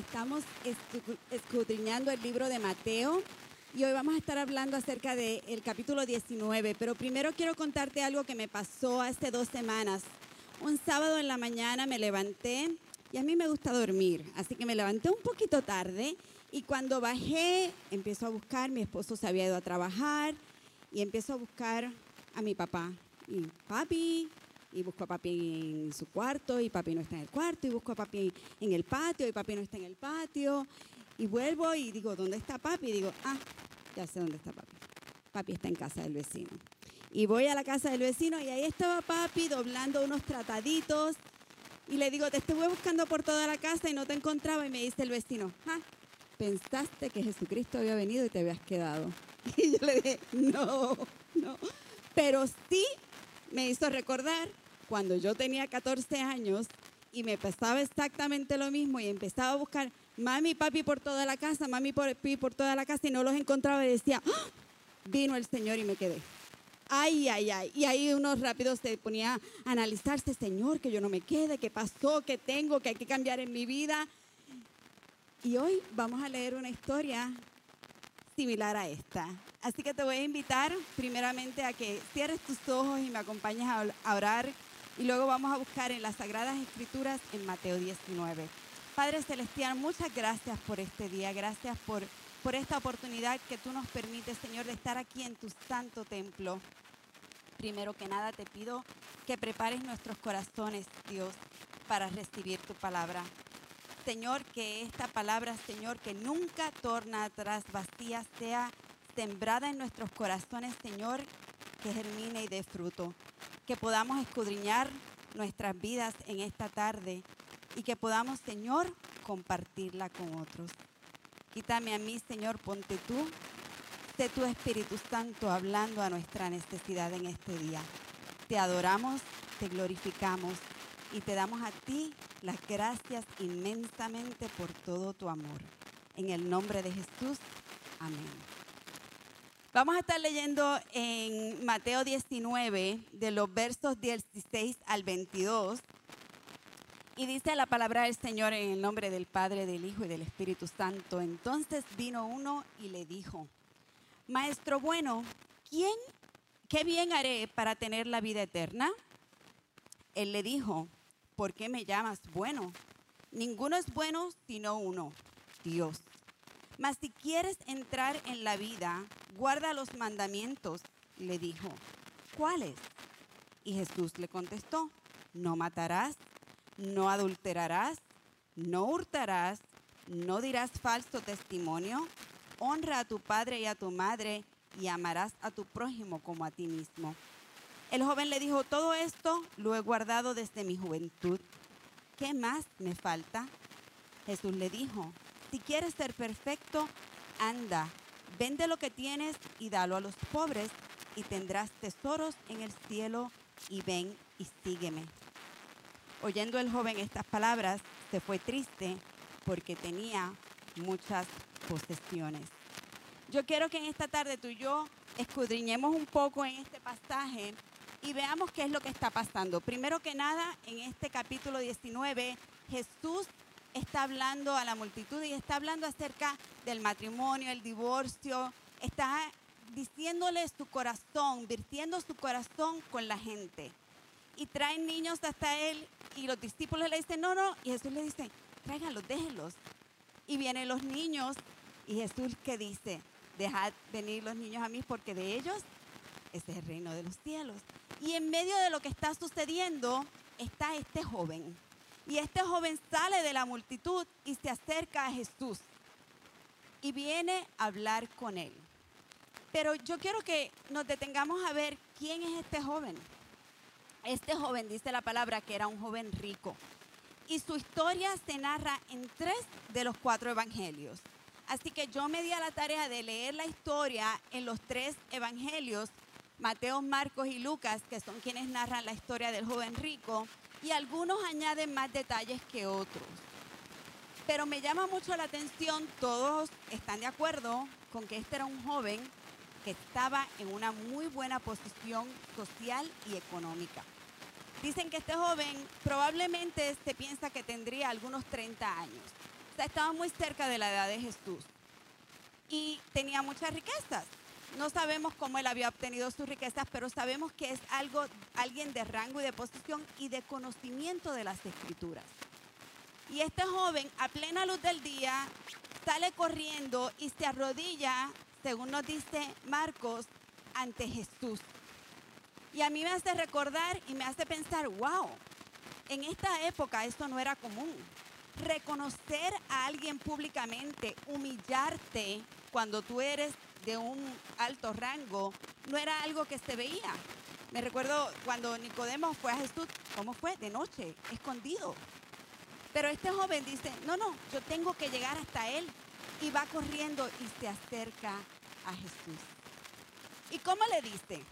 Estamos escudriñando el libro de Mateo y hoy vamos a estar hablando acerca del capítulo 19. Pero primero quiero contarte algo que me pasó hace dos semanas. Un sábado en la mañana me levanté y a mí me gusta dormir, así que me levanté un poquito tarde y cuando bajé empiezo a buscar, mi esposo se había ido a trabajar y empiezo a buscar a mi papá. Y papi, y busco a papi en su cuarto y papi no está en el cuarto y busco a papi en el patio y papi no está en el patio y vuelvo y digo, ¿dónde está papi? Y digo, ah, ya sé dónde está papi. Papi está en casa del vecino. Y voy a la casa del vecino y ahí estaba papi doblando unos trataditos y le digo, te estuve buscando por toda la casa y no te encontraba y me dice el vecino, ah, pensaste que Jesucristo había venido y te habías quedado. Y yo le dije, no, no. Pero sí me hizo recordar cuando yo tenía 14 años y me pasaba exactamente lo mismo y empezaba a buscar mami y papi por toda la casa, mami papi por toda la casa y no los encontraba y decía, ¡Ah! vino el Señor y me quedé. Ay, ay, ay. Y ahí uno rápido se ponía a analizarse, Señor, que yo no me quede, qué pasó, qué tengo, que hay que cambiar en mi vida. Y hoy vamos a leer una historia similar a esta. Así que te voy a invitar primeramente a que cierres tus ojos y me acompañes a orar y luego vamos a buscar en las Sagradas Escrituras en Mateo 19. Padre Celestial, muchas gracias por este día, gracias por, por esta oportunidad que tú nos permites, Señor, de estar aquí en tu santo templo. Primero que nada te pido que prepares nuestros corazones, Dios, para recibir tu palabra. Señor, que esta palabra, Señor, que nunca torna atrás vacía, sea sembrada en nuestros corazones, Señor, que germine y dé fruto. Que podamos escudriñar nuestras vidas en esta tarde y que podamos, Señor, compartirla con otros. Quítame a mí, Señor, ponte tú, sé tu Espíritu Santo hablando a nuestra necesidad en este día. Te adoramos, te glorificamos y te damos a ti las gracias inmensamente por todo tu amor. En el nombre de Jesús, amén. Vamos a estar leyendo en Mateo 19, de los versos 16 al 22. Y dice la palabra del Señor en el nombre del Padre, del Hijo y del Espíritu Santo. Entonces vino uno y le dijo, Maestro bueno, ¿quién, qué bien haré para tener la vida eterna? Él le dijo, ¿por qué me llamas bueno? Ninguno es bueno sino uno, Dios. Mas si quieres entrar en la vida, guarda los mandamientos, le dijo. ¿Cuáles? Y Jesús le contestó, no matarás, no adulterarás, no hurtarás, no dirás falso testimonio, honra a tu padre y a tu madre y amarás a tu prójimo como a ti mismo. El joven le dijo, todo esto lo he guardado desde mi juventud. ¿Qué más me falta? Jesús le dijo, si quieres ser perfecto, anda, vende lo que tienes y dalo a los pobres y tendrás tesoros en el cielo y ven y sígueme. Oyendo el joven estas palabras, se fue triste porque tenía muchas posesiones. Yo quiero que en esta tarde tú y yo escudriñemos un poco en este pasaje y veamos qué es lo que está pasando. Primero que nada, en este capítulo 19, Jesús está hablando a la multitud y está hablando acerca del matrimonio, el divorcio, está diciéndole su corazón, virtiendo su corazón con la gente. Y traen niños hasta él y los discípulos le dicen, no, no, y Jesús le dice, tráiganlos, déjenlos. Y vienen los niños y Jesús que dice, dejad venir los niños a mí porque de ellos es el reino de los cielos. Y en medio de lo que está sucediendo está este joven. Y este joven sale de la multitud y se acerca a Jesús y viene a hablar con él. Pero yo quiero que nos detengamos a ver quién es este joven. Este joven dice la palabra que era un joven rico. Y su historia se narra en tres de los cuatro evangelios. Así que yo me di a la tarea de leer la historia en los tres evangelios Mateo, Marcos y Lucas, que son quienes narran la historia del joven rico, y algunos añaden más detalles que otros. Pero me llama mucho la atención, todos están de acuerdo con que este era un joven que estaba en una muy buena posición social y económica. Dicen que este joven probablemente se piensa que tendría algunos 30 años. O sea, estaba muy cerca de la edad de Jesús. Y tenía muchas riquezas. No sabemos cómo él había obtenido sus riquezas, pero sabemos que es algo, alguien de rango y de posición y de conocimiento de las escrituras. Y este joven, a plena luz del día, sale corriendo y se arrodilla, según nos dice Marcos, ante Jesús. Y a mí me hace recordar y me hace pensar, wow, en esta época esto no era común. Reconocer a alguien públicamente, humillarte cuando tú eres de un alto rango, no era algo que se veía. Me recuerdo cuando Nicodemo fue a Jesús, ¿cómo fue? De noche, escondido. Pero este joven dice, no, no, yo tengo que llegar hasta él. Y va corriendo y se acerca a Jesús. ¿Y cómo le dice?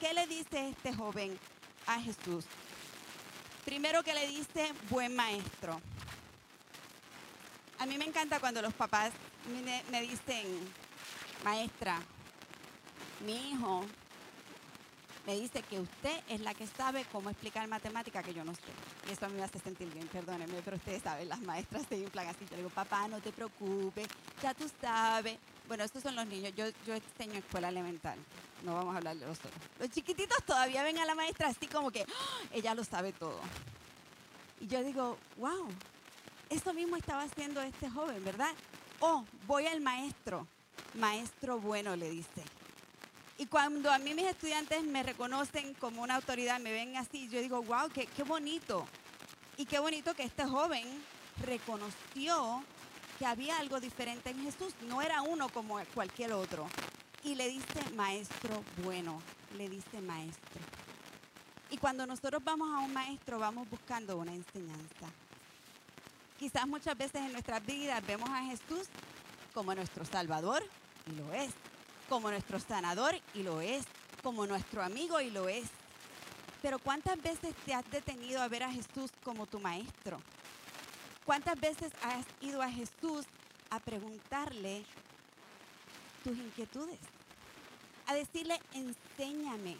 ¿Qué le dice este joven a Jesús? Primero que le dice, buen maestro. A mí me encanta cuando los papás me, dicen, maestra, mi hijo me dice que usted es la que sabe cómo explicar matemática que yo no sé. Y eso a mí me hace sentir bien, perdónenme, pero ustedes saben, las maestras se inflan así. Yo digo, papá, no te preocupes, ya tú sabes. Bueno, estos son los niños. Yo, yo enseño escuela elemental. No vamos a hablar de los otros. Los chiquititos todavía ven a la maestra así como que ¡Ah! ella lo sabe todo. Y yo digo, wow, eso mismo estaba haciendo este joven, ¿verdad? Oh, voy al maestro. Maestro bueno, le dice. Y cuando a mí mis estudiantes me reconocen como una autoridad, me ven así, yo digo, wow, qué, qué bonito. Y qué bonito que este joven reconoció que había algo diferente en Jesús. No era uno como cualquier otro. Y le dice, maestro bueno, le dice maestro. Y cuando nosotros vamos a un maestro, vamos buscando una enseñanza. Quizás muchas veces en nuestras vidas vemos a Jesús como nuestro Salvador, y lo es, como nuestro sanador, y lo es, como nuestro amigo, y lo es. Pero ¿cuántas veces te has detenido a ver a Jesús como tu maestro? ¿Cuántas veces has ido a Jesús a preguntarle tus inquietudes? A decirle, enséñame,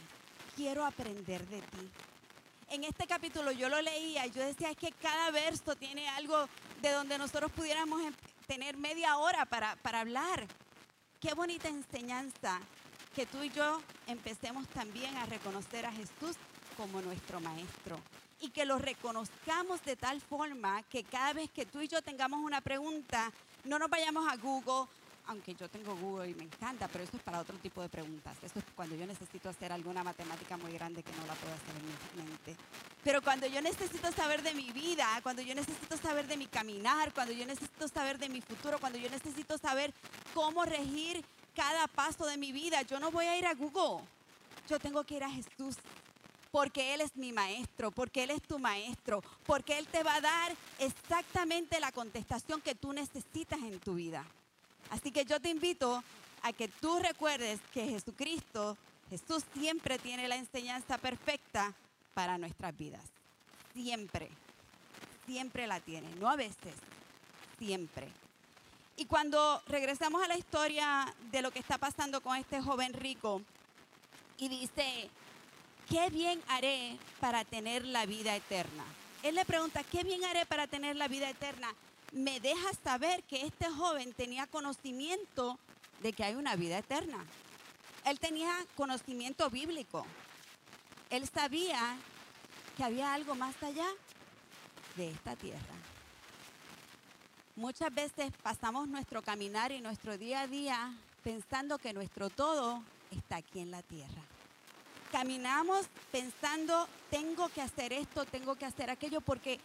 quiero aprender de ti. En este capítulo yo lo leía yo decía, es que cada verso tiene algo de donde nosotros pudiéramos em, tener media hora para, para hablar. Qué bonita enseñanza que tú y yo empecemos también a reconocer a Jesús como nuestro Maestro y que lo reconozcamos de tal forma que cada vez que tú y yo tengamos una pregunta, no nos vayamos a Google, aunque yo tengo Google y me encanta, pero eso es para otro tipo de preguntas. Eso es cuando yo necesito hacer alguna matemática muy grande que no la puedo hacer en mi mente. Pero cuando yo necesito saber de mi vida, cuando yo necesito saber de mi caminar, cuando yo necesito saber de mi futuro, cuando yo necesito saber cómo regir cada paso de mi vida, yo no voy a ir a Google. Yo tengo que ir a Jesús porque Él es mi maestro, porque Él es tu maestro, porque Él te va a dar exactamente la contestación que tú necesitas en tu vida. Así que yo te invito a que tú recuerdes que Jesucristo, Jesús siempre tiene la enseñanza perfecta para nuestras vidas. Siempre, siempre la tiene, no a veces, siempre. Y cuando regresamos a la historia de lo que está pasando con este joven rico, y dice, ¿qué bien haré para tener la vida eterna? Él le pregunta, ¿qué bien haré para tener la vida eterna? Me deja saber que este joven tenía conocimiento de que hay una vida eterna. Él tenía conocimiento bíblico. Él sabía que había algo más allá de esta tierra. Muchas veces pasamos nuestro caminar y nuestro día a día pensando que nuestro todo está aquí en la tierra caminamos pensando, tengo que hacer esto, tengo que hacer aquello, porque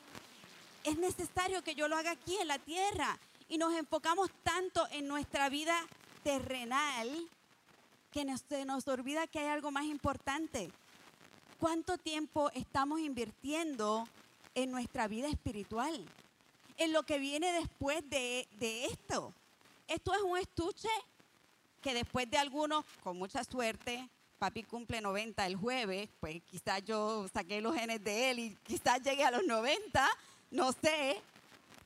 es necesario que yo lo haga aquí en la tierra. Y nos enfocamos tanto en nuestra vida terrenal que nos, se nos olvida que hay algo más importante. ¿Cuánto tiempo estamos invirtiendo en nuestra vida espiritual? En lo que viene después de, de esto. Esto es un estuche que después de algunos, con mucha suerte, papi cumple 90 el jueves, pues quizás yo saqué los genes de él y quizás llegue a los 90, no sé,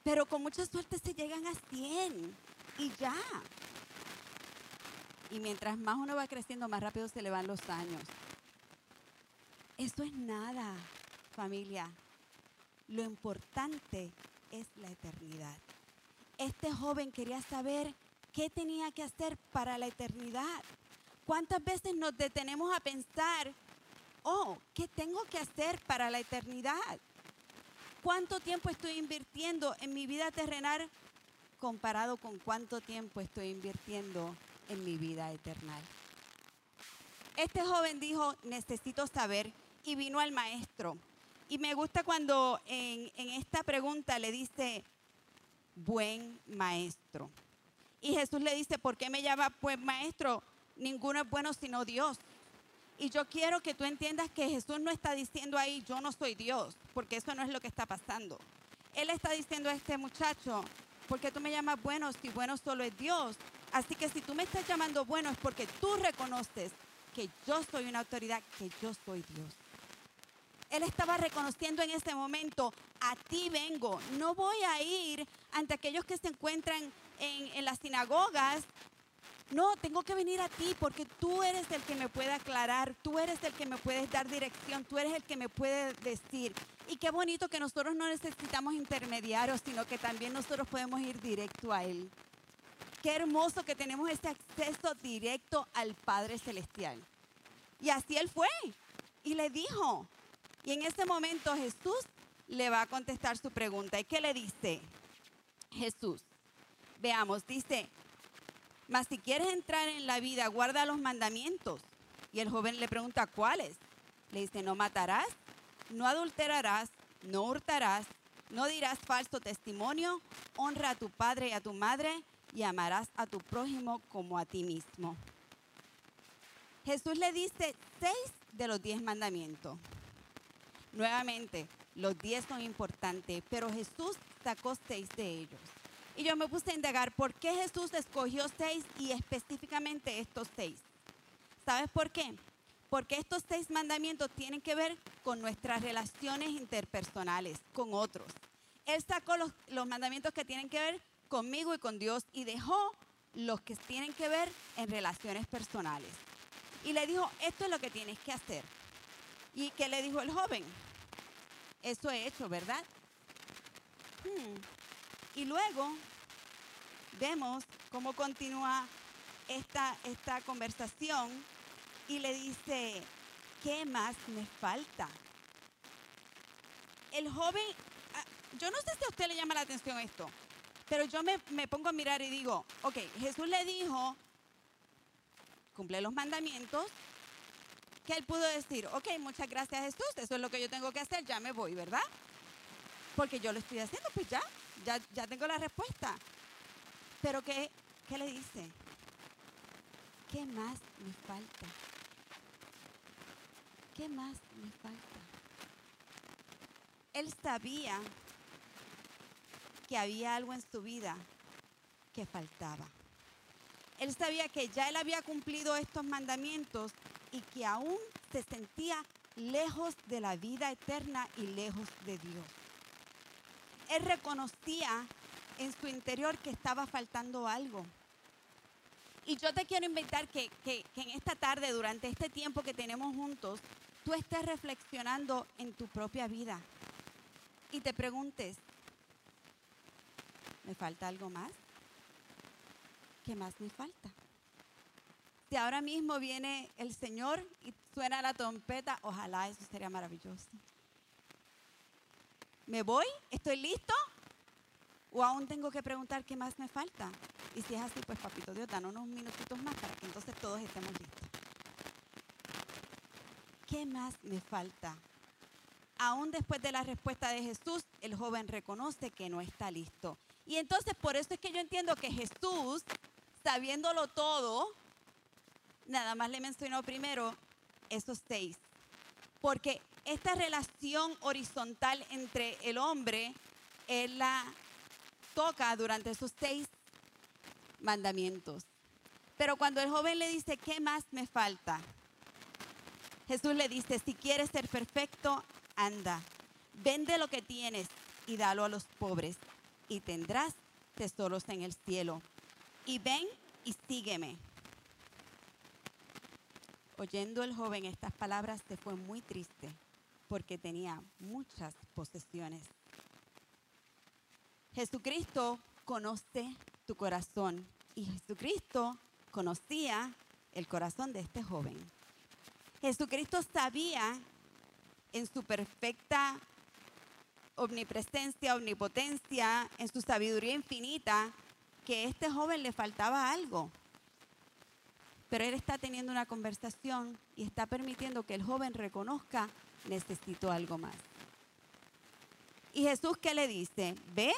pero con mucha suerte se llegan a 100 y ya. Y mientras más uno va creciendo, más rápido se le van los años. Eso es nada, familia. Lo importante es la eternidad. Este joven quería saber qué tenía que hacer para la eternidad. ¿Cuántas veces nos detenemos a pensar, oh, ¿qué tengo que hacer para la eternidad? ¿Cuánto tiempo estoy invirtiendo en mi vida terrenal comparado con cuánto tiempo estoy invirtiendo en mi vida eterna? Este joven dijo, necesito saber, y vino al maestro. Y me gusta cuando en, en esta pregunta le dice, buen maestro. Y Jesús le dice, ¿por qué me llama buen maestro? Ninguno es bueno sino Dios. Y yo quiero que tú entiendas que Jesús no está diciendo ahí, yo no soy Dios, porque eso no es lo que está pasando. Él está diciendo a este muchacho, porque tú me llamas bueno si bueno solo es Dios. Así que si tú me estás llamando bueno es porque tú reconoces que yo soy una autoridad, que yo soy Dios. Él estaba reconociendo en ese momento, a ti vengo, no voy a ir ante aquellos que se encuentran en, en las sinagogas no, tengo que venir a ti porque tú eres el que me puede aclarar, tú eres el que me puedes dar dirección, tú eres el que me puede decir. Y qué bonito que nosotros no necesitamos intermediarios, sino que también nosotros podemos ir directo a Él. Qué hermoso que tenemos este acceso directo al Padre Celestial. Y así Él fue y le dijo. Y en ese momento Jesús le va a contestar su pregunta. ¿Y qué le dice? Jesús. Veamos, dice, mas si quieres entrar en la vida, guarda los mandamientos. Y el joven le pregunta, ¿cuáles? Le dice, no matarás, no adulterarás, no hurtarás, no dirás falso testimonio, honra a tu padre y a tu madre y amarás a tu prójimo como a ti mismo. Jesús le dice seis de los diez mandamientos. Nuevamente, los diez son importantes, pero Jesús sacó seis de ellos. Y yo me puse a indagar por qué Jesús escogió seis y específicamente estos seis. ¿Sabes por qué? Porque estos seis mandamientos tienen que ver con nuestras relaciones interpersonales, con otros. Él sacó los, los mandamientos que tienen que ver conmigo y con Dios y dejó los que tienen que ver en relaciones personales. Y le dijo, esto es lo que tienes que hacer. ¿Y qué le dijo el joven? Eso he hecho, ¿verdad? Hmm. Y luego vemos cómo continúa esta, esta conversación y le dice, ¿qué más me falta? El joven, ah, yo no sé si a usted le llama la atención esto, pero yo me, me pongo a mirar y digo, ok, Jesús le dijo, cumple los mandamientos, que él pudo decir, ok, muchas gracias Jesús, eso es lo que yo tengo que hacer, ya me voy, ¿verdad? Porque yo lo estoy haciendo, pues ya, ya, ya tengo la respuesta. Pero ¿qué, ¿qué le dice? ¿Qué más me falta? ¿Qué más me falta? Él sabía que había algo en su vida que faltaba. Él sabía que ya él había cumplido estos mandamientos y que aún se sentía lejos de la vida eterna y lejos de Dios. Él reconocía en su interior que estaba faltando algo. Y yo te quiero invitar que, que, en esta tarde, durante este tiempo que tenemos juntos, tú estés reflexionando en tu propia vida y te preguntes, ¿me falta algo más? ¿Qué más me falta? Si ahora mismo viene el Señor y suena la trompeta, ojalá eso sería maravilloso. ¿Me voy? ¿Estoy listo? ¿O aún tengo que preguntar qué más me falta? Y si es así, pues papito Dios, dan unos minutitos más para que entonces todos estemos listos. ¿Qué más me falta? Aún después de la respuesta de Jesús, el joven reconoce que no está listo. Y entonces por eso es que yo entiendo que Jesús, sabiéndolo todo, nada más le mencionó primero esos seis. Porque esta relación horizontal entre el hombre, él la toca durante esos seis mandamientos. Pero cuando el joven le dice, ¿qué más me falta? Jesús le dice, si quieres ser perfecto, anda, vende lo que tienes y dalo a los pobres y tendrás tesoros en el cielo. Y ven y sígueme. Oyendo el joven estas palabras se fue muy triste porque tenía muchas posesiones. Jesucristo conoce tu corazón. Y Jesucristo conocía el corazón de este joven. Jesucristo sabía en su perfecta omnipresencia, omnipotencia, en su sabiduría infinita, que a este joven le faltaba algo. Pero él está teniendo una conversación y está permitiendo que el joven reconozca, necesito algo más. Y Jesús, ¿qué le dice? Ve,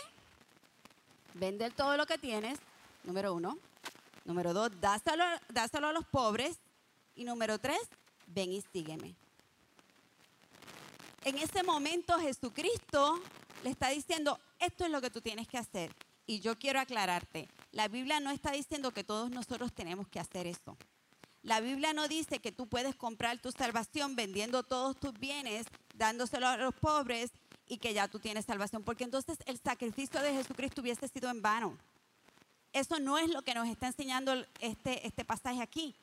vende todo lo que tienes, número uno. Número dos, dáselo, dáselo a los pobres. Y número tres, ven y sígueme. En ese momento Jesucristo le está diciendo, esto es lo que tú tienes que hacer. Y yo quiero aclararte, la Biblia no está diciendo que todos nosotros tenemos que hacer eso. La Biblia no dice que tú puedes comprar tu salvación vendiendo todos tus bienes, dándoselo a los pobres y que ya tú tienes salvación, porque entonces el sacrificio de Jesucristo hubiese sido en vano. Eso no es lo que nos está enseñando este, este pasaje aquí.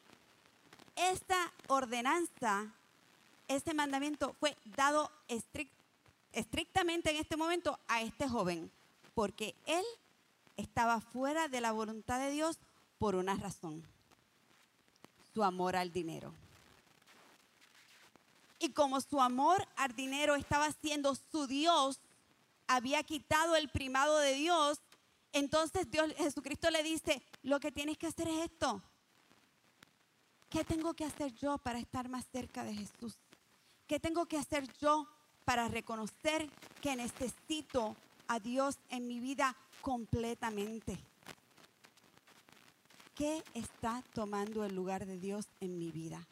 Esta ordenanza este mandamiento fue dado estrictamente en este momento a este joven, porque él estaba fuera de la voluntad de Dios por una razón, su amor al dinero. Y como su amor al dinero estaba siendo su Dios, había quitado el primado de Dios, entonces Dios, Jesucristo le dice, lo que tienes que hacer es esto. ¿Qué tengo que hacer yo para estar más cerca de Jesús? ¿Qué tengo que hacer yo para reconocer que necesito a Dios en mi vida completamente? ¿Qué está tomando el lugar de Dios en mi vida?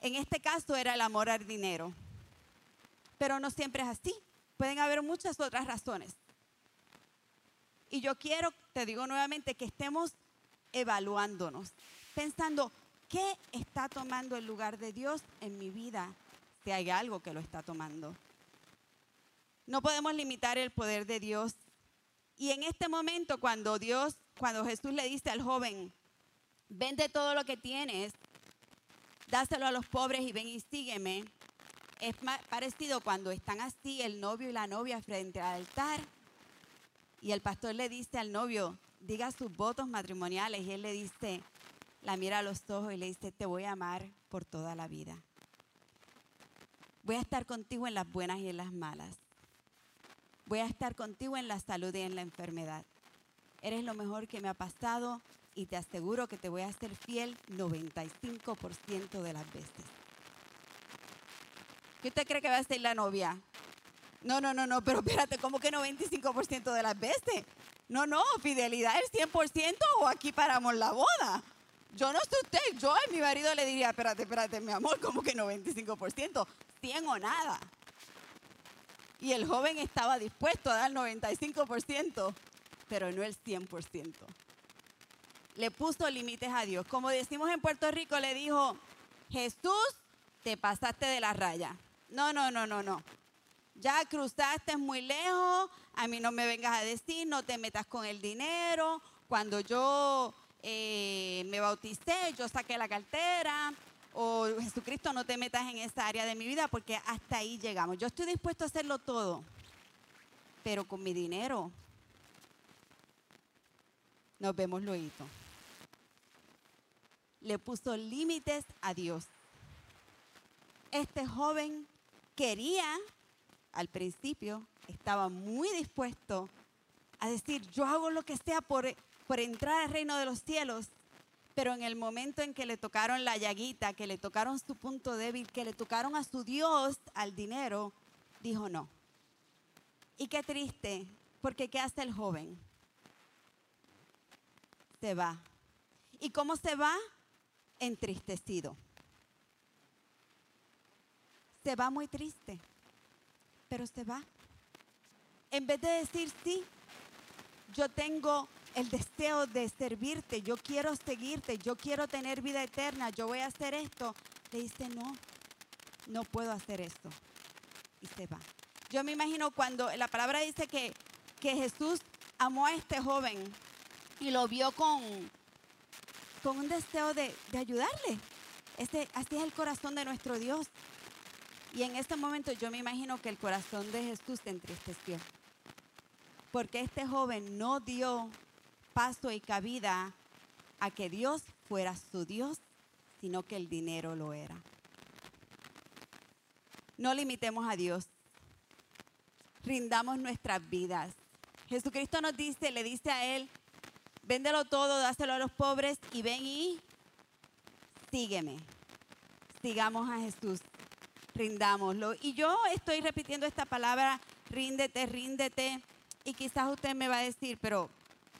En este caso era el amor al dinero, pero no siempre es así. Pueden haber muchas otras razones. Y yo quiero, te digo nuevamente, que estemos evaluándonos, pensando, ¿qué está tomando el lugar de Dios en mi vida si hay algo que lo está tomando. No podemos limitar el poder de Dios. Y en este momento, cuando Dios, cuando Jesús le dice al joven, vende todo lo que tienes, dáselo a los pobres y ven y sígueme, es parecido cuando están así el novio y la novia frente al altar y el pastor le dice al novio, diga sus votos matrimoniales y él le dice, la mira a los ojos y le dice, te voy a amar por toda la vida. Voy a estar contigo en las buenas y en las malas. Voy a estar contigo en la salud y en la enfermedad. Eres lo mejor que me ha pasado y te aseguro que te voy a ser fiel 95% de las veces. ¿Qué usted cree que va a ser la novia? No, no, no, no, pero espérate, ¿cómo que 95% de las veces? No, no, fidelidad el 100% o aquí paramos la boda. Yo no sé usted, yo a mi marido le diría, espérate, espérate, mi amor, ¿cómo que 95%? 100 o nada. Y el joven estaba dispuesto a dar 95%, pero no el 100%. Le puso límites a Dios. Como decimos en Puerto Rico, le dijo, Jesús, te pasaste de la raya. No, no, no, no, no. Ya cruzaste muy lejos, a mí no me vengas a decir, no te metas con el dinero. Cuando yo eh, me bauticé, yo saqué la cartera, o Jesucristo no te metas en esa área de mi vida porque hasta ahí llegamos. Yo estoy dispuesto a hacerlo todo, pero con mi dinero nos vemos luego. Le puso límites a Dios. Este joven quería, al principio, estaba muy dispuesto a decir, yo hago lo que sea por, por entrar al reino de los cielos, pero en el momento en que le tocaron la llaguita, que le tocaron su punto débil, que le tocaron a su Dios, al dinero, dijo no. Y qué triste, porque ¿qué hace el joven? Se va. ¿Y cómo se va? Entristecido. Se va muy triste, pero se va. En vez de decir sí, yo tengo el deseo de servirte, yo quiero seguirte, yo quiero tener vida eterna, yo voy a hacer esto, le dice, no, no puedo hacer esto. Y se va. Yo me imagino cuando la palabra dice que, que Jesús amó a este joven y lo vio con, con un deseo de, de ayudarle. Este, así es el corazón de nuestro Dios. Y en este momento yo me imagino que el corazón de Jesús se entristeció. porque este joven no dio paso y cabida a que Dios fuera su Dios, sino que el dinero lo era. No limitemos a Dios. Rindamos nuestras vidas. Jesucristo nos dice, le dice a él, véndelo todo, dáselo a los pobres y ven y sígueme. Sigamos a Jesús. Rindámoslo. Y yo estoy repitiendo esta palabra, ríndete, ríndete. Y quizás usted me va a decir, pero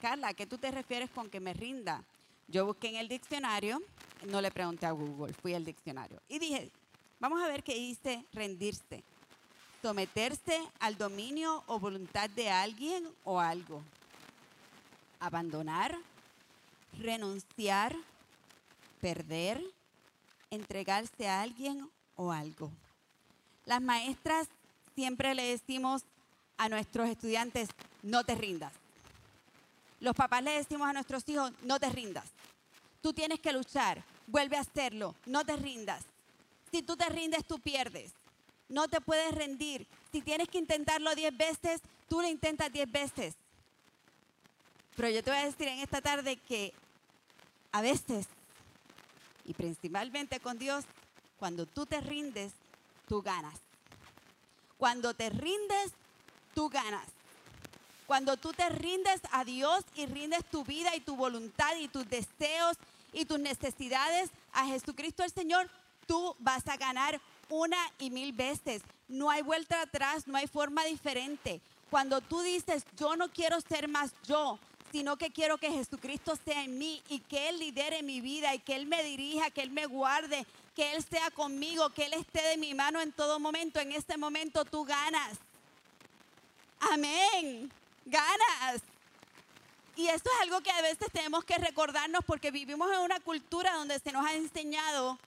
Carla, ¿a qué tú te refieres con que me rinda? Yo busqué en el diccionario, no le pregunté a Google, fui al diccionario. Y dije, vamos a ver qué dice rendirse. Someterse al dominio o voluntad de alguien o algo. Abandonar, renunciar, perder, entregarse a alguien o algo. Las maestras siempre le decimos a nuestros estudiantes, no te rindas. Los papás le decimos a nuestros hijos, no te rindas. Tú tienes que luchar, vuelve a hacerlo, no te rindas. Si tú te rindes, tú pierdes. No te puedes rendir. Si tienes que intentarlo diez veces, tú lo intentas diez veces. Pero yo te voy a decir en esta tarde que a veces, y principalmente con Dios, cuando tú te rindes, tú ganas. Cuando te rindes, tú ganas. Cuando tú te rindes a Dios y rindes tu vida y tu voluntad y tus deseos y tus necesidades a Jesucristo el Señor, tú vas a ganar una y mil veces. No hay vuelta atrás, no hay forma diferente. Cuando tú dices, yo no quiero ser más yo, sino que quiero que Jesucristo sea en mí y que Él lidere mi vida y que Él me dirija, que Él me guarde, que Él sea conmigo, que Él esté de mi mano en todo momento. En este momento tú ganas. Amén. Ganas. Y esto es algo que a veces tenemos que recordarnos porque vivimos en una cultura donde se nos ha enseñado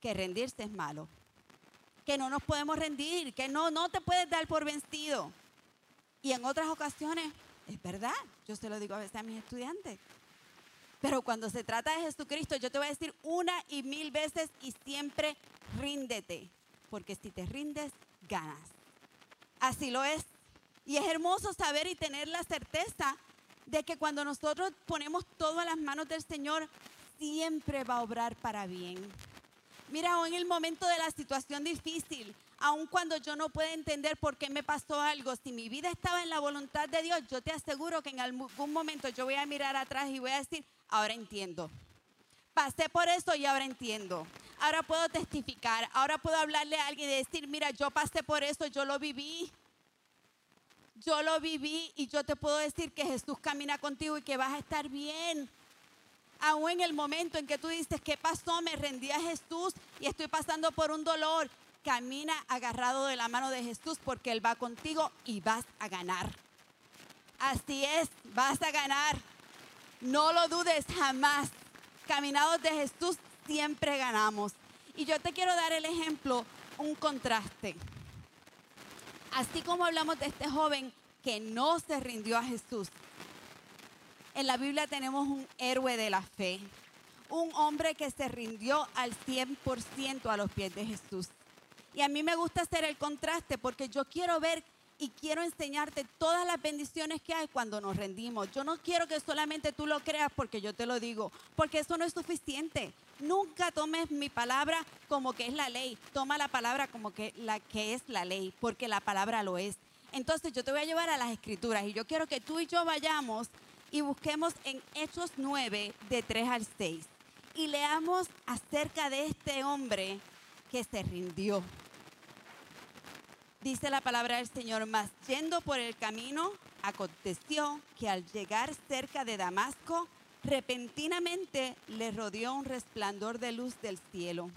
que rendirse es malo, que no nos podemos rendir, que no, no te puedes dar por vencido. Y en otras ocasiones, es verdad, yo se lo digo a veces a mis estudiantes. Pero cuando se trata de Jesucristo, yo te voy a decir una y mil veces y siempre ríndete, porque si te rindes, ganas. Así lo es. Y es hermoso saber y tener la certeza de que cuando nosotros ponemos todo en las manos del Señor, siempre va a obrar para bien. Mira, aún en el momento de la situación difícil, aun cuando yo no pueda entender por qué me pasó algo, si mi vida estaba en la voluntad de Dios, yo te aseguro que en algún momento yo voy a mirar atrás y voy a decir, ahora entiendo. Pasé por eso y ahora entiendo. Ahora puedo testificar, ahora puedo hablarle a alguien y decir, mira, yo pasé por eso, yo lo viví yo lo viví y yo te puedo decir que Jesús camina contigo y que vas a estar bien. Aún en el momento en que tú dices, ¿qué pasó? Me rendí a Jesús y estoy pasando por un dolor. Camina agarrado de la mano de Jesús porque Él va contigo y vas a ganar. Así es, vas a ganar. No lo dudes jamás. Caminados de Jesús siempre ganamos. Y yo te quiero dar el ejemplo, un contraste. Así como hablamos de este joven que no se rindió a Jesús, en la Biblia tenemos un héroe de la fe, un hombre que se rindió al 100% a los pies de Jesús. Y a mí me gusta hacer el contraste porque yo quiero ver y quiero enseñarte todas las bendiciones que hay cuando nos rendimos. Yo no quiero que solamente tú lo creas porque yo te lo digo, porque eso no es suficiente. Nunca tomes mi palabra como que es la ley. Toma la palabra como que la que es la ley, porque la palabra lo es. Entonces yo te voy a llevar a las escrituras y yo quiero que tú y yo vayamos y busquemos en Hechos 9 de 3 al 6 y leamos acerca de este hombre que se rindió. Dice la palabra del Señor, más yendo por el camino, aconteció que al llegar cerca de Damasco, repentinamente le rodeó un resplandor de luz del cielo.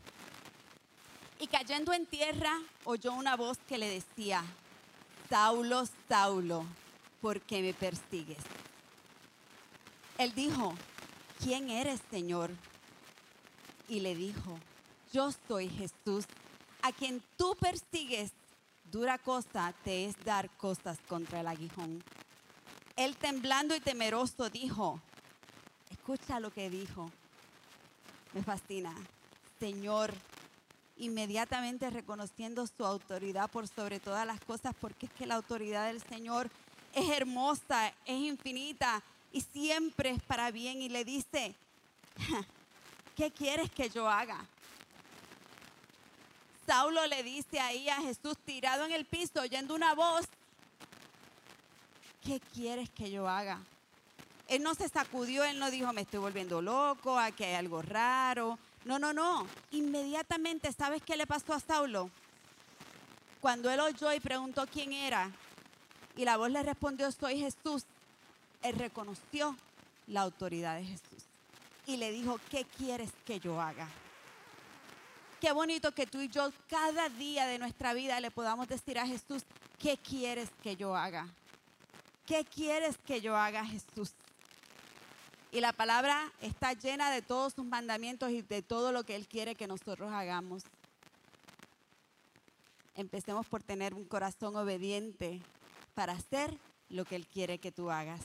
Y cayendo en tierra, oyó una voz que le decía, Saulo, Saulo, ¿por qué me persigues? Él dijo, ¿quién eres, Señor? Y le dijo, yo soy Jesús, a quien tú persigues. Dura cosa te es dar cosas contra el aguijón. Él temblando y temeroso dijo, Escucha lo que dijo. Me fascina. Señor, inmediatamente reconociendo su autoridad por sobre todas las cosas, porque es que la autoridad del Señor es hermosa, es infinita y siempre es para bien. Y le dice, ¿qué quieres que yo haga? Saulo le dice ahí a Jesús tirado en el piso, oyendo una voz, ¿qué quieres que yo haga? Él no se sacudió, él no dijo, me estoy volviendo loco, aquí hay algo raro. No, no, no. Inmediatamente, ¿sabes qué le pasó a Saulo? Cuando él oyó y preguntó quién era, y la voz le respondió, soy Jesús, él reconoció la autoridad de Jesús. Y le dijo, ¿qué quieres que yo haga? Qué bonito que tú y yo cada día de nuestra vida le podamos decir a Jesús, ¿qué quieres que yo haga? ¿Qué quieres que yo haga, Jesús? Y la palabra está llena de todos sus mandamientos y de todo lo que Él quiere que nosotros hagamos. Empecemos por tener un corazón obediente para hacer lo que Él quiere que tú hagas.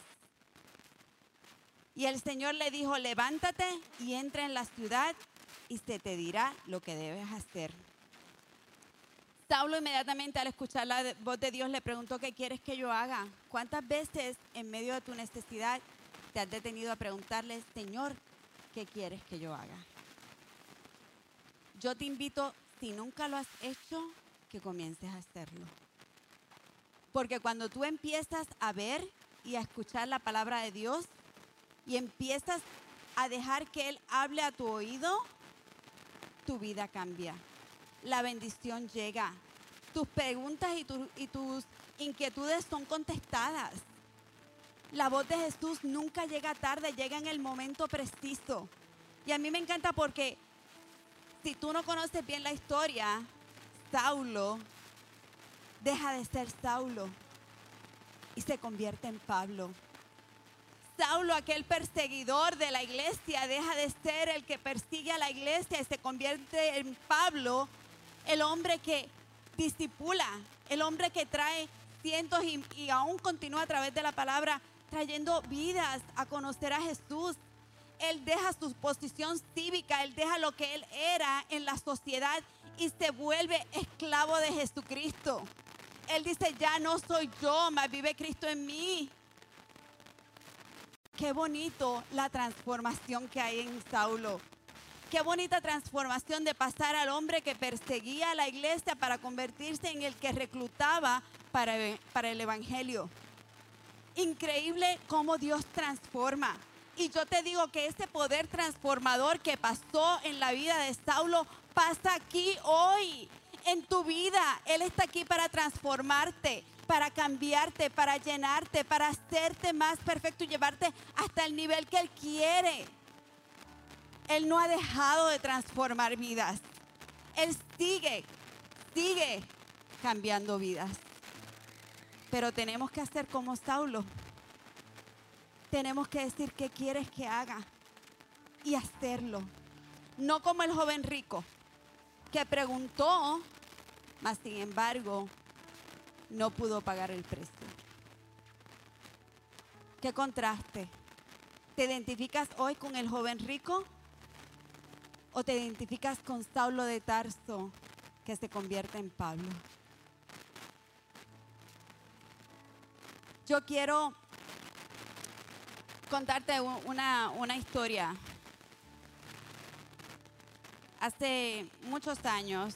Y el Señor le dijo, levántate y entra en la ciudad y se te dirá lo que debes hacer. Saulo inmediatamente al escuchar la voz de Dios le preguntó, ¿qué quieres que yo haga? ¿Cuántas veces en medio de tu necesidad te has detenido a preguntarle, Señor, ¿qué quieres que yo haga? Yo te invito, si nunca lo has hecho, que comiences a hacerlo. Porque cuando tú empiezas a ver y a escuchar la palabra de Dios y empiezas a dejar que Él hable a tu oído, tu vida cambia. La bendición llega. Tus preguntas y, y tus inquietudes son contestadas. La voz de Jesús nunca llega tarde, llega en el momento preciso. Y a mí me encanta porque si tú no conoces bien la historia, Saulo deja de ser Saulo y se convierte en Pablo. Saulo, aquel perseguidor de la iglesia, deja de ser el que persigue a la iglesia y se convierte en Pablo, el hombre que disipula, el hombre que trae cientos y, y, aún continúa a través de la palabra trayendo vidas a conocer a Jesús. Él deja su posición cívica, él deja lo que él era en la sociedad y se vuelve esclavo de Jesucristo. Él dice, ya no soy yo, más vive Cristo en mí. Qué bonito la transformación que hay en Saulo. Qué bonita transformación de pasar al hombre que perseguía a la iglesia para convertirse en el que reclutaba para, para el Evangelio. Increíble cómo Dios transforma. Y yo te digo que ese poder transformador que pasó en la vida de Saulo pasa aquí hoy, en tu vida. Él está aquí para transformarte para cambiarte, para llenarte, para hacerte más perfecto y llevarte hasta el nivel que Él quiere. Él no ha dejado de transformar vidas. Él sigue, sigue cambiando vidas. Pero tenemos que hacer como Saulo. Tenemos que decir qué quieres que haga y hacerlo. No como el joven rico que preguntó, mas sin embargo no pudo pagar el precio. ¿Qué contraste? ¿Te identificas hoy con el joven rico? ¿O te identificas con Saulo de Tarso que se convierte en Pablo? Yo quiero contarte una, una historia. Hace muchos años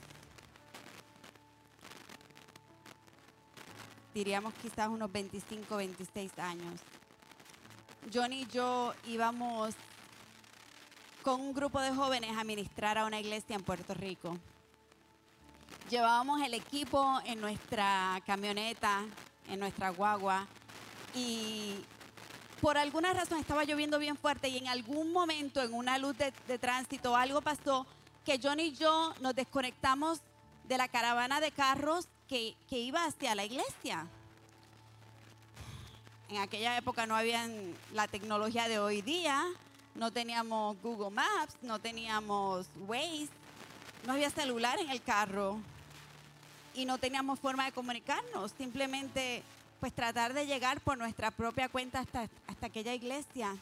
diríamos quizás unos 25, 26 años. Johnny y yo íbamos con un grupo de jóvenes a ministrar a una iglesia en Puerto Rico. Llevábamos el equipo en nuestra camioneta, en nuestra guagua, y por alguna razón estaba lloviendo bien fuerte y en algún momento en una luz de, tránsito algo pasó que Johnny y yo nos desconectamos de la caravana de carros que, iba hacia la iglesia. En aquella época no había la tecnología de hoy día, no teníamos Google Maps, no teníamos Waze, no había celular en el carro y no teníamos forma de comunicarnos, simplemente pues tratar de llegar por nuestra propia cuenta hasta, hasta aquella iglesia.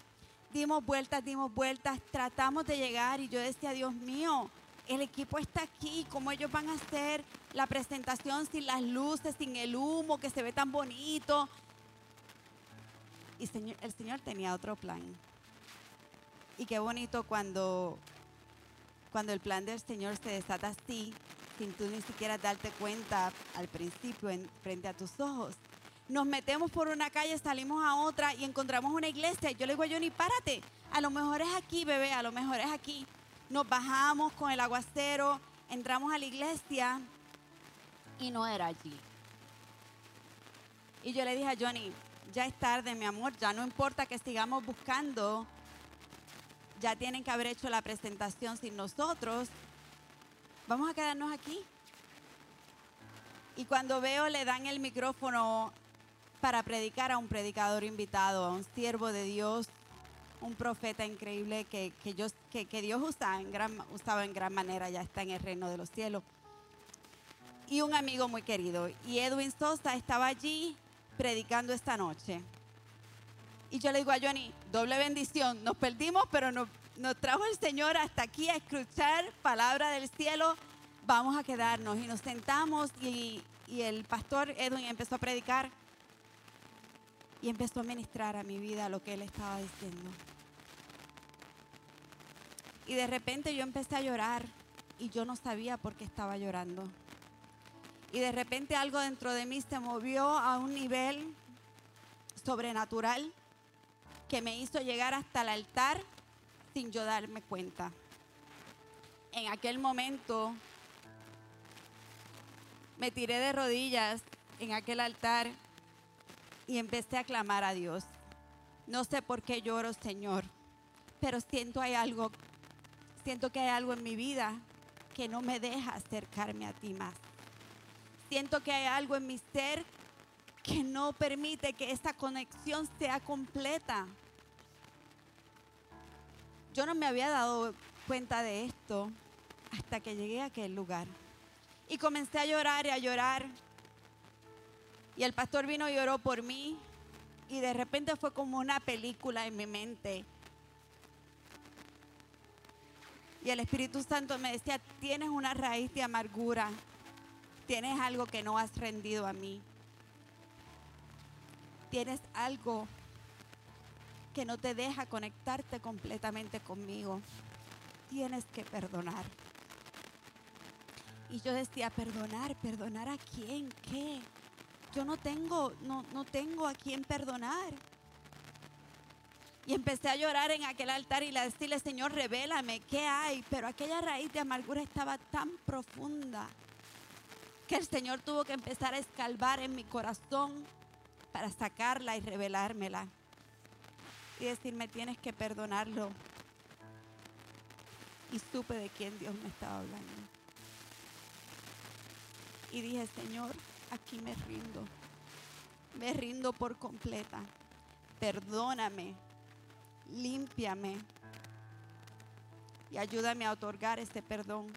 Dimos vueltas, dimos vueltas, tratamos de llegar y yo decía, Dios mío, el equipo está aquí, cómo ellos van a hacer la presentación sin las luces, sin el humo, que se ve tan bonito. Y el Señor tenía otro plan. Y qué bonito cuando, cuando el plan del Señor se desata así, sin tú ni siquiera darte cuenta al principio en, frente a tus ojos. Nos metemos por una calle, salimos a otra y encontramos una iglesia. Yo le digo a Johnny, párate, a lo mejor es aquí, bebé, a lo mejor es aquí. Nos bajamos con el aguacero, entramos a la iglesia y no era allí. Y yo le dije a Johnny, ya es tarde, mi amor, ya no importa que sigamos buscando, ya tienen que haber hecho la presentación sin nosotros, vamos a quedarnos aquí. Y cuando veo le dan el micrófono para predicar a un predicador invitado, a un siervo de Dios, un profeta increíble que, yo, que, Dios usa en gran, usaba en gran manera, ya está en el reino de los cielos. Y un amigo muy querido. Y Edwin Sosa estaba allí predicando esta noche. Y yo le digo a Johnny, doble bendición, nos perdimos, pero nos, nos trajo el Señor hasta aquí a escuchar palabra del cielo. Vamos a quedarnos y nos sentamos y, y el pastor Edwin empezó a predicar y empezó a ministrar a mi vida lo que él estaba diciendo. Y de repente yo empecé a llorar y yo no sabía por qué estaba llorando. Y de repente algo dentro de mí se movió a un nivel sobrenatural que me hizo llegar hasta el altar sin yo darme cuenta. En aquel momento me tiré de rodillas en aquel altar y empecé a clamar a Dios. No sé por qué lloro, Señor, pero siento hay algo, siento que hay algo en mi vida que no me deja acercarme a ti más. Siento que hay algo en mi ser que no permite que esta conexión sea completa. Yo no me había dado cuenta de esto hasta que llegué a aquel lugar. Y comencé a llorar y a llorar. Y el pastor vino y oró por mí. Y de repente fue como una película en mi mente. Y el Espíritu Santo me decía, tienes una raíz de amargura. Tienes algo que no has rendido a mí. Tienes algo que no te deja conectarte completamente conmigo. Tienes que perdonar. Y yo decía, perdonar, perdonar a quién, qué. Yo no tengo, no, no tengo a quién perdonar. Y empecé a llorar en aquel altar y le decirle, Señor, revélame qué hay. Pero aquella raíz de amargura estaba tan profunda que el Señor tuvo que empezar a escalvar en mi corazón para sacarla y revelármela. Y decirme, tienes que perdonarlo. Y supe de quién Dios me estaba hablando. Y dije, Señor, aquí me rindo. Me rindo por completa. Perdóname. Límpiame. Y ayúdame a otorgar este perdón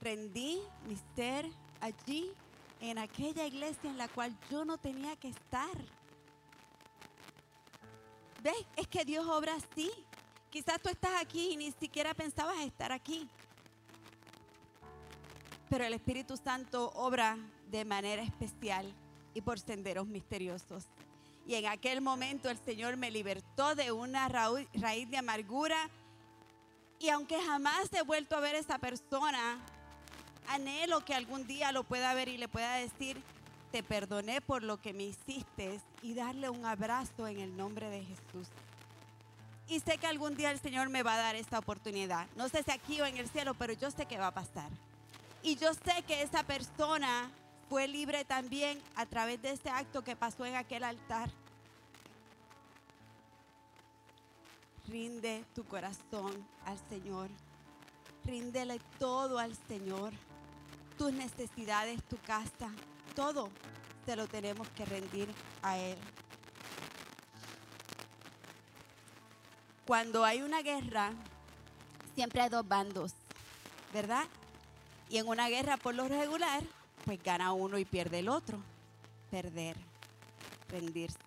rendí mi ser allí en aquella iglesia en la cual yo no tenía que estar. ¿Ves? Es que Dios obra así. Quizás tú estás aquí y ni siquiera pensabas estar aquí. Pero el Espíritu Santo obra de manera especial y por senderos misteriosos. Y en aquel momento el Señor me libertó de una raíz de amargura. Y aunque jamás he vuelto a ver a esa persona, anhelo que algún día lo pueda ver y le pueda decir, te perdoné por lo que me hiciste y darle un abrazo en el nombre de Jesús. Y sé que algún día el Señor me va a dar esta oportunidad. No sé si aquí o en el cielo, pero yo sé que va a pasar. Y yo sé que esa persona fue libre también a través de este acto que pasó en aquel altar. Rinde tu corazón al Señor. Ríndele todo al Señor tus necesidades, tu casa, todo te lo tenemos que rendir a Él. Cuando hay una guerra, siempre hay dos bandos, ¿verdad? Y en una guerra por lo regular, pues gana uno y pierde el otro. Perder, rendirse.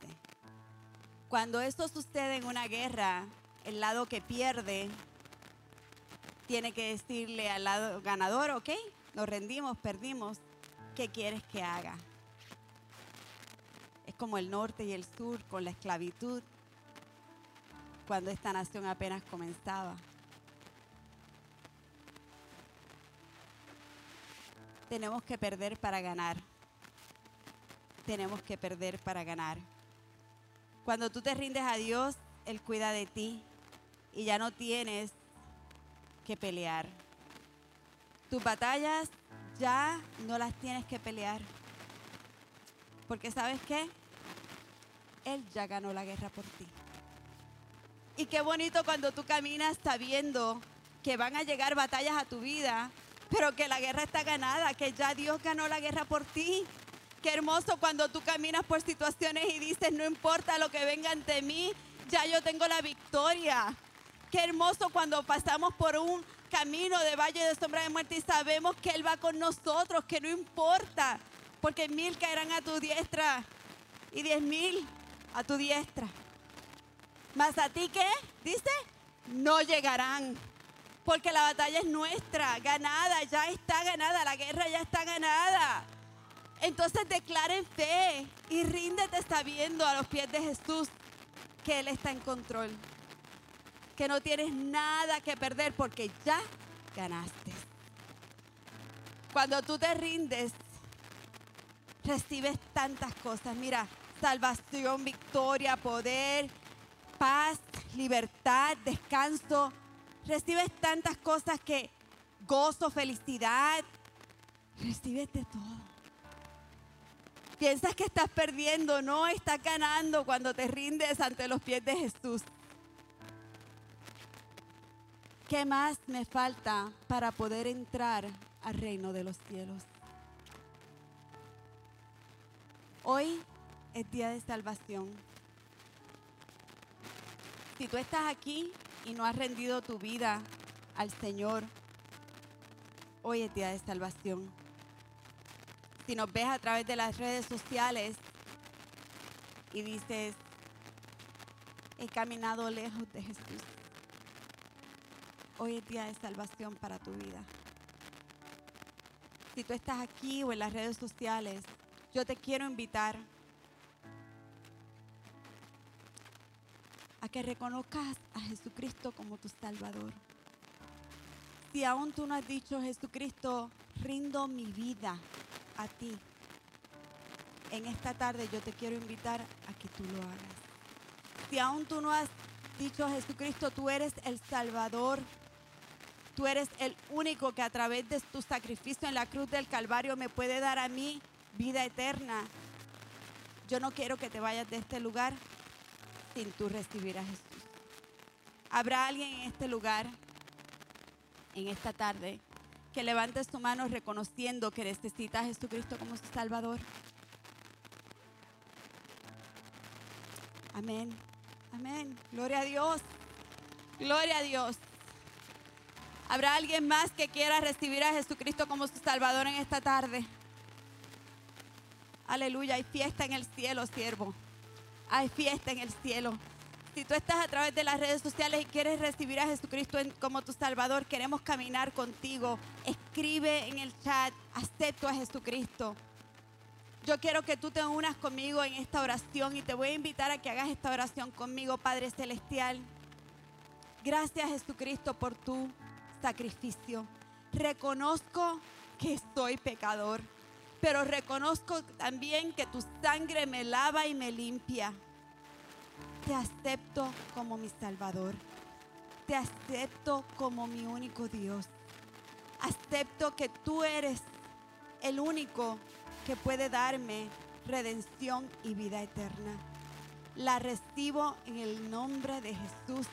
Cuando esto sucede en una guerra, el lado que pierde tiene que decirle al lado ganador, ok, nos rendimos, perdimos, ¿qué quieres que haga? como el norte y el sur con la esclavitud cuando esta nación apenas comenzaba. Tenemos que perder para ganar. Tenemos que perder para ganar. Cuando tú te rindes a Dios, Él cuida de ti y ya no tienes que pelear. Tus batallas ya no las tienes que pelear. Porque sabes qué? Él ya ganó la guerra por ti. Y qué bonito cuando tú caminas sabiendo que van a llegar batallas a tu vida, pero que la guerra está ganada, que ya Dios ganó la guerra por ti. Qué hermoso cuando tú caminas por situaciones y dices, no importa lo que venga ante mí, ya yo tengo la victoria. Qué hermoso cuando pasamos por un camino de valle de sombra de muerte y sabemos que Él va con nosotros, que no importa, porque mil caerán a tu diestra y diez mil a tu diestra. Mas a ti qué? Dice, no llegarán. Porque la batalla es nuestra, ganada, ya está ganada, la guerra ya está ganada. Entonces declara en fe y ríndete sabiendo a los pies de Jesús que Él está en control. Que no tienes nada que perder porque ya ganaste. Cuando tú te rindes, recibes tantas cosas. Mira, salvación, victoria, poder, paz, libertad, descanso. Recibes tantas cosas que gozo, felicidad. Recibes de todo. Piensas que estás perdiendo, no, estás ganando cuando te rindes ante los pies de Jesús. ¿Qué más me falta para poder entrar al reino de los cielos? Hoy es día de salvación. Si tú estás aquí y no has rendido tu vida al Señor, hoy es día de salvación. Si nos ves a través de las redes sociales y dices, he caminado lejos de Jesús, hoy es día de salvación para tu vida. Si tú estás aquí o en las redes sociales, yo te quiero invitar que reconozcas a Jesucristo como tu Salvador. Si aún tú no has dicho, Jesucristo, rindo mi vida a ti, en esta tarde yo te quiero invitar a que tú lo hagas. Si aún tú no has dicho, Jesucristo, tú eres el Salvador, tú eres el único que a través de tu sacrificio en la cruz del Calvario me puede dar a mí vida eterna. Yo no quiero que te vayas de este lugar sin tú recibir a Jesús. Habrá alguien en este lugar, en esta tarde, que levante su mano reconociendo que necesita a Jesucristo como su Salvador. Amén. Amén. Gloria a Dios. Gloria a Dios. ¿Habrá alguien más que quiera recibir a Jesucristo como su Salvador en esta tarde? Aleluya, hay fiesta en el cielo, siervo hay fiesta en el cielo. Si tú estás a través de las redes sociales y quieres recibir a Jesucristo como tu Salvador, queremos caminar contigo. Escribe en el chat, acepto a Jesucristo. Yo quiero que tú te unas conmigo en esta oración y te voy a invitar a que hagas esta oración conmigo, Padre Celestial. Gracias Jesucristo por tu sacrificio. Reconozco que soy pecador pero reconozco también que tu sangre me lava y me limpia. Te acepto como mi Salvador. Te acepto como mi único Dios. Acepto que tú eres el único que puede darme redención y vida eterna. La recibo en el nombre de Jesús.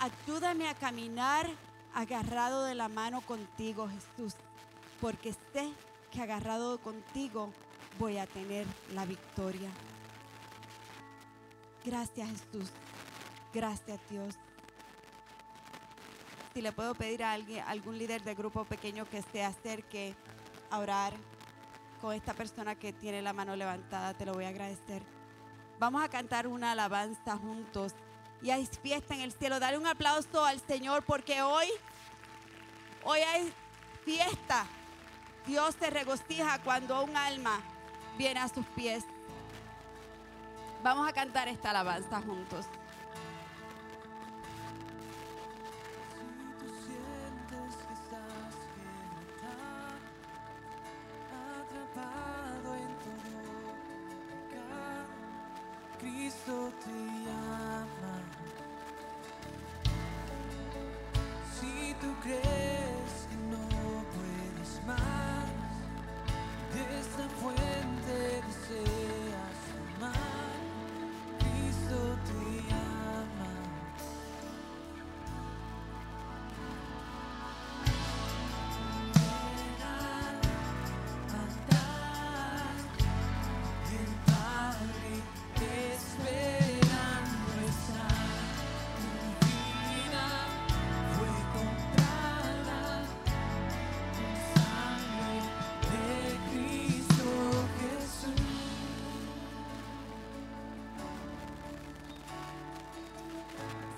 Ayúdame a caminar agarrado de la mano contigo, Jesús, porque sé que agarrado contigo voy a tener la victoria. Gracias Jesús. Gracias Dios. Si le puedo pedir a alguien, algún líder de grupo pequeño que se acerque a orar con esta persona que tiene la mano levantada, te lo voy a agradecer. Vamos a cantar una alabanza juntos y hay fiesta en el cielo. Dale un aplauso al Señor porque hoy, hoy hay fiesta. Dios se regocija cuando un alma viene a sus pies. Vamos a cantar esta alabanza juntos. Cristo te llama.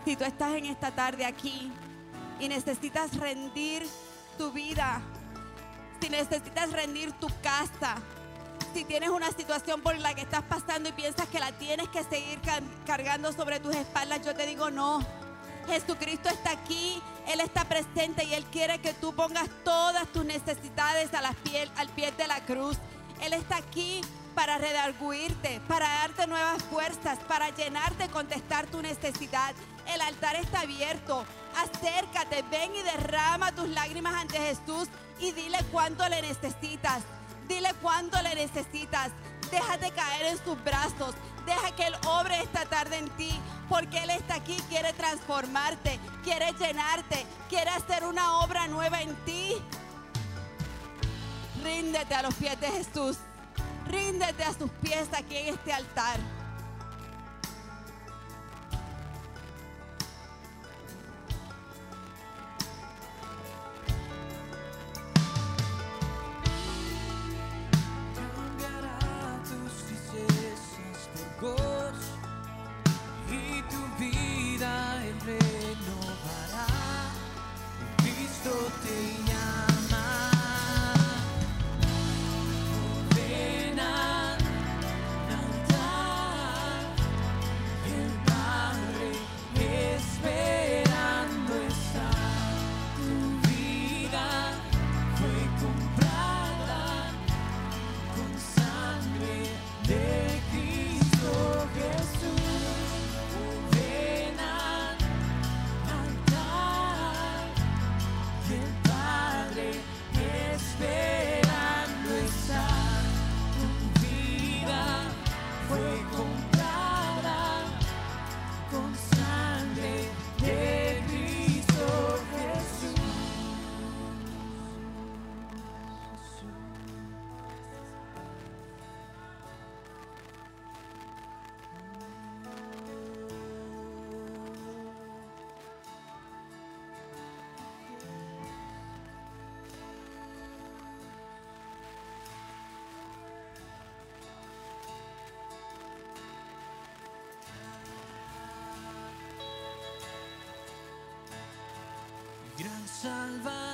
Si tú estás en esta tarde aquí y necesitas rendir tu vida, si necesitas rendir tu casa, si tienes una situación por la que estás pasando y piensas que la tienes que seguir ca- cargando sobre tus espaldas, yo te digo no. Jesucristo está aquí, Él está presente y Él quiere que tú pongas todas tus necesidades a las piel- al pie de la cruz. Él está aquí para redarguirte, para darte nuevas fuerzas, para llenarte, contestar tu necesidad. El altar está abierto. Acércate, ven y derrama tus lágrimas ante Jesús y dile cuánto le necesitas. Dile cuánto le necesitas. Déjate caer en sus brazos. Deja que Él obre esta tarde en ti. Porque Él está aquí, quiere transformarte, quiere llenarte, quiere hacer una obra nueva en ti. Ríndete a los pies de Jesús. Ríndete a sus pies aquí en este altar. Gran Salvador,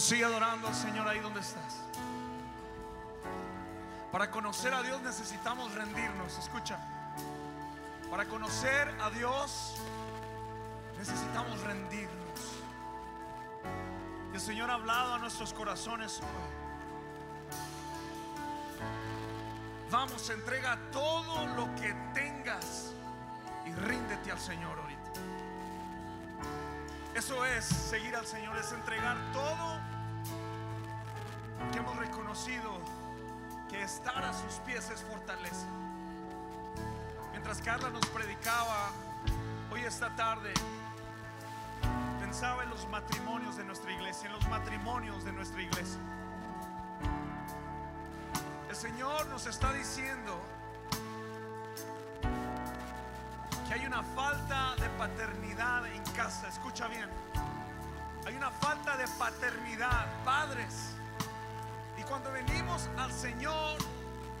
Sigue adorando al Señor ahí donde estás. Para conocer a Dios necesitamos rendirnos. Escucha. Para conocer a Dios necesitamos rendirnos. El Señor ha hablado a nuestros corazones hoy. Vamos, entrega todo lo que tengas y ríndete al Señor ahorita. Eso es seguir al Señor, es entregar todo que hemos reconocido que estar a sus pies es fortaleza. Mientras Carla nos predicaba hoy esta tarde, pensaba en los matrimonios de nuestra iglesia, en los matrimonios de nuestra iglesia. El Señor nos está diciendo que hay una falta de paternidad en casa. Escucha bien. Hay una falta de paternidad, padres. Venimos al Señor,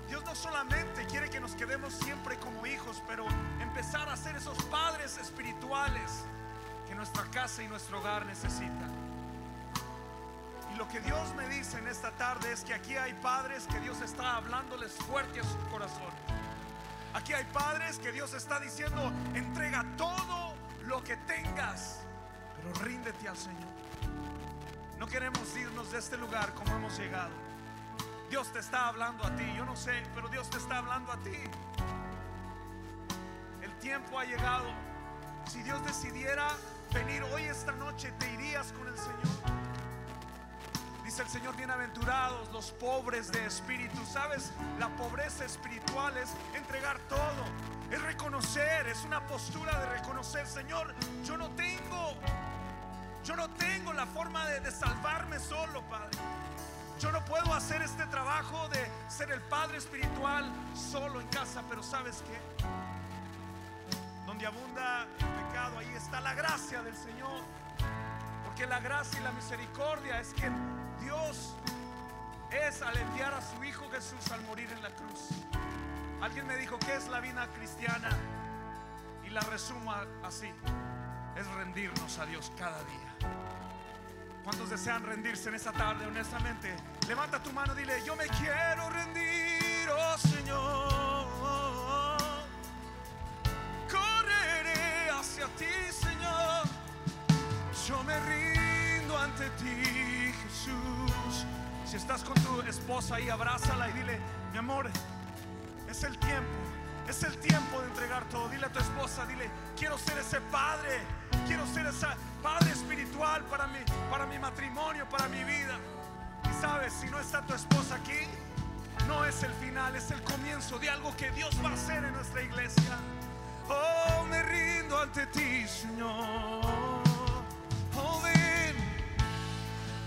Dios no solamente quiere que nos quedemos siempre como hijos, pero empezar a ser esos padres espirituales que nuestra casa y nuestro hogar necesitan. Y lo que Dios me dice en esta tarde es que aquí hay padres que Dios está hablándoles fuerte a su corazón. Aquí hay padres que Dios está diciendo, entrega todo lo que tengas, pero ríndete al Señor. No queremos irnos de este lugar como hemos llegado. Dios te está hablando a ti, yo no sé, pero Dios te está hablando a ti. El tiempo ha llegado. Si Dios decidiera venir hoy esta noche, te irías con el Señor. Dice el Señor, bienaventurados los pobres de espíritu. ¿Sabes? La pobreza espiritual es entregar todo. Es reconocer, es una postura de reconocer, Señor, yo no tengo, yo no tengo la forma de, de salvarme solo, Padre. Yo no puedo hacer este trabajo de ser el Padre espiritual solo en casa, pero ¿sabes qué? Donde abunda el pecado, ahí está la gracia del Señor. Porque la gracia y la misericordia es que Dios es al enviar a su Hijo Jesús al morir en la cruz. Alguien me dijo, ¿qué es la vida cristiana? Y la resumo así. Es rendirnos a Dios cada día. ¿Cuántos desean rendirse en esta tarde, honestamente? Levanta tu mano dile, yo me quiero rendir, oh Señor. Correré hacia ti, Señor. Yo me rindo ante ti, Jesús. Si estás con tu esposa ahí, abrázala y dile, mi amor, es el tiempo. Es el tiempo de entregar todo. Dile a tu esposa, dile, quiero ser ese padre. Quiero ser ese padre espiritual para mi, para mi matrimonio, para mi vida. Y sabes, si no está tu esposa aquí, no es el final, es el comienzo de algo que Dios va a hacer en nuestra iglesia. Oh, me rindo ante ti, Señor. Oh, ven,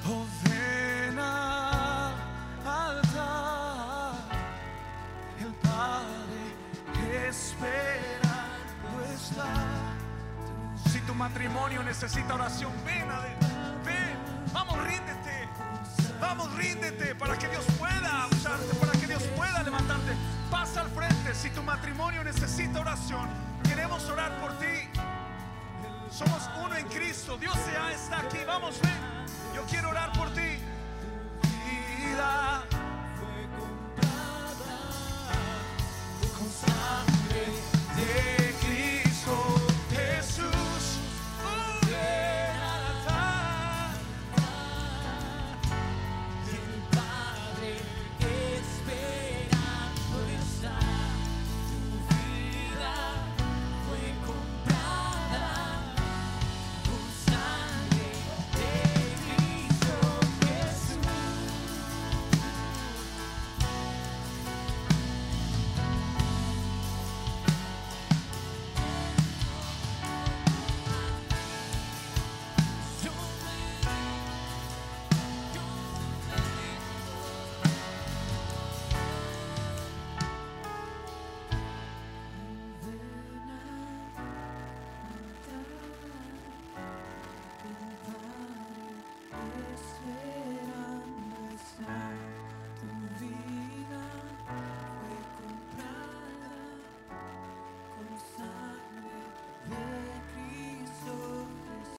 oh, ven al altar. El Padre esperando está. Tu matrimonio necesita oración, ven, ven, vamos, ríndete. Vamos, ríndete para que Dios pueda usarte, para que Dios pueda levantarte. Pasa al frente. Si tu matrimonio necesita oración, queremos orar por ti. Somos uno en Cristo. Dios ya está aquí. Vamos, ven. Yo quiero orar por ti. Vida